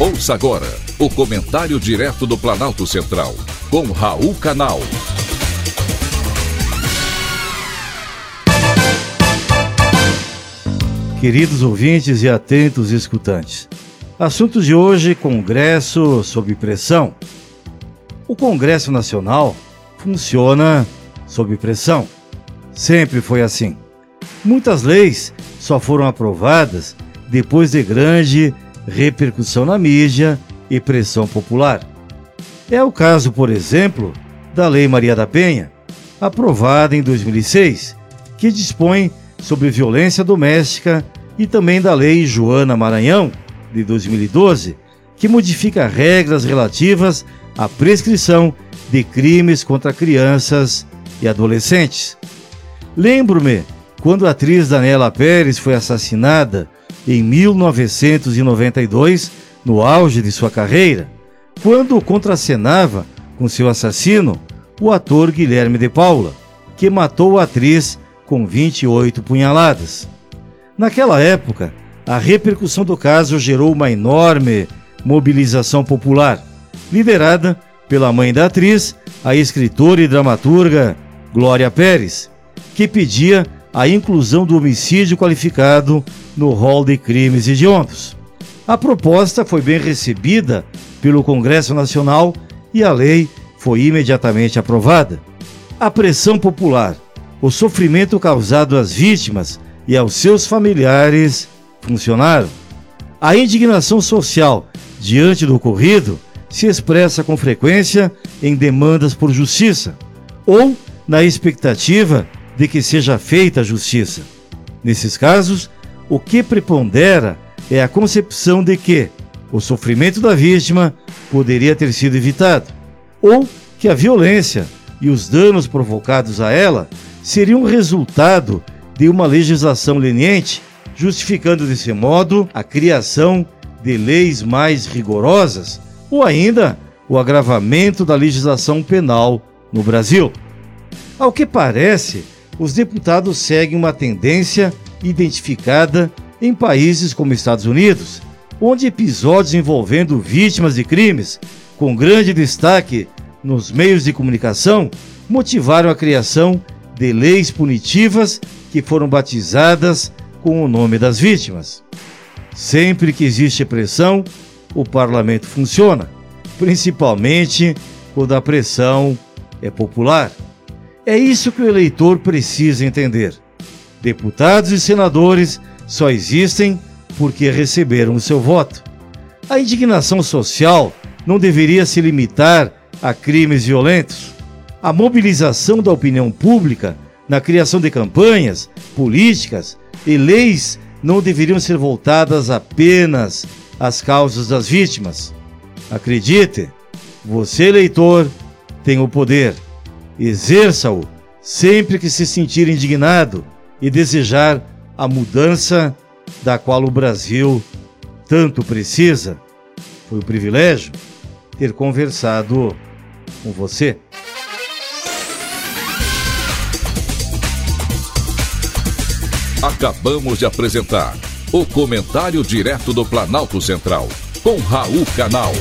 Ouça agora o comentário direto do Planalto Central, com Raul Canal. Queridos ouvintes e atentos escutantes, assunto de hoje: Congresso sob pressão. O Congresso Nacional funciona sob pressão. Sempre foi assim. Muitas leis só foram aprovadas depois de grande repercussão na mídia e pressão popular. É o caso, por exemplo, da Lei Maria da Penha, aprovada em 2006, que dispõe sobre violência doméstica e também da Lei Joana Maranhão, de 2012, que modifica regras relativas à prescrição de crimes contra crianças e adolescentes. Lembro-me quando a atriz Daniela Pérez foi assassinada em 1992, no auge de sua carreira, quando contracenava com seu assassino, o ator Guilherme de Paula, que matou a atriz com 28 punhaladas. Naquela época, a repercussão do caso gerou uma enorme mobilização popular, liderada pela mãe da atriz, a escritora e dramaturga Glória Pérez, que pedia a inclusão do homicídio qualificado no rol de crimes hediondos. A proposta foi bem recebida pelo Congresso Nacional e a lei foi imediatamente aprovada. A pressão popular, o sofrimento causado às vítimas e aos seus familiares funcionaram. A indignação social diante do ocorrido se expressa com frequência em demandas por justiça ou na expectativa de que seja feita a justiça. Nesses casos, o que prepondera é a concepção de que o sofrimento da vítima poderia ter sido evitado, ou que a violência e os danos provocados a ela seriam resultado de uma legislação leniente, justificando desse modo a criação de leis mais rigorosas ou ainda o agravamento da legislação penal no Brasil. Ao que parece, os deputados seguem uma tendência identificada em países como Estados Unidos, onde episódios envolvendo vítimas de crimes, com grande destaque nos meios de comunicação, motivaram a criação de leis punitivas que foram batizadas com o nome das vítimas. Sempre que existe pressão, o parlamento funciona, principalmente quando a pressão é popular. É isso que o eleitor precisa entender. Deputados e senadores só existem porque receberam o seu voto. A indignação social não deveria se limitar a crimes violentos. A mobilização da opinião pública na criação de campanhas, políticas e leis não deveriam ser voltadas apenas às causas das vítimas. Acredite, você, eleitor, tem o poder Exerça-o sempre que se sentir indignado e desejar a mudança da qual o Brasil tanto precisa. Foi um privilégio ter conversado com você. Acabamos de apresentar o Comentário Direto do Planalto Central, com Raul Canal.